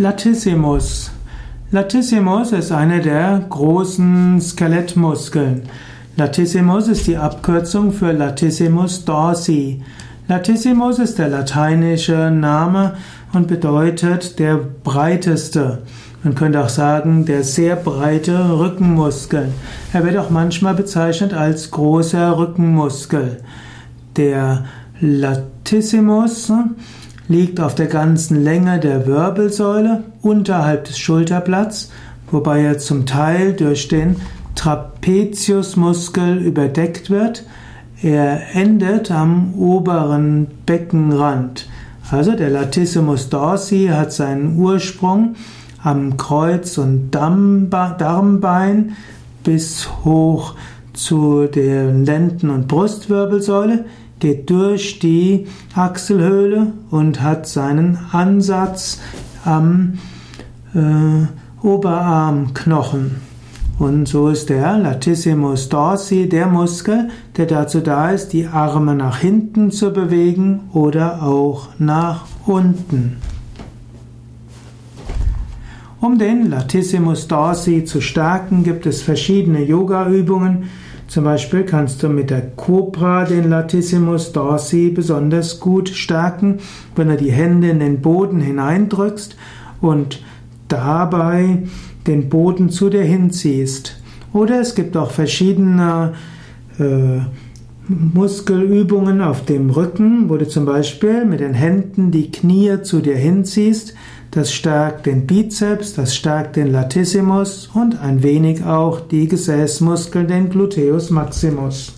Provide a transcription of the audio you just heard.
Latissimus. Latissimus ist eine der großen Skelettmuskeln. Latissimus ist die Abkürzung für Latissimus dorsi. Latissimus ist der lateinische Name und bedeutet der breiteste. Man könnte auch sagen, der sehr breite Rückenmuskel. Er wird auch manchmal bezeichnet als großer Rückenmuskel. Der Latissimus liegt auf der ganzen Länge der Wirbelsäule unterhalb des Schulterblatts, wobei er zum Teil durch den Trapeziusmuskel überdeckt wird. Er endet am oberen Beckenrand. Also der Latissimus dorsi hat seinen Ursprung am Kreuz- und Darmbein bis hoch zu der Lenden- und Brustwirbelsäule geht durch die Achselhöhle und hat seinen Ansatz am äh, Oberarmknochen. Und so ist der Latissimus dorsi der Muskel, der dazu da ist, die Arme nach hinten zu bewegen oder auch nach unten. Um den Latissimus dorsi zu stärken, gibt es verschiedene Yoga-Übungen. Zum Beispiel kannst du mit der Cobra den Latissimus dorsi besonders gut stärken, wenn du die Hände in den Boden hineindrückst und dabei den Boden zu dir hinziehst. Oder es gibt auch verschiedene äh, Muskelübungen auf dem Rücken, wo du zum Beispiel mit den Händen die Knie zu dir hinziehst. Das stärkt den Bizeps, das stärkt den Latissimus und ein wenig auch die Gesäßmuskeln, den Gluteus maximus.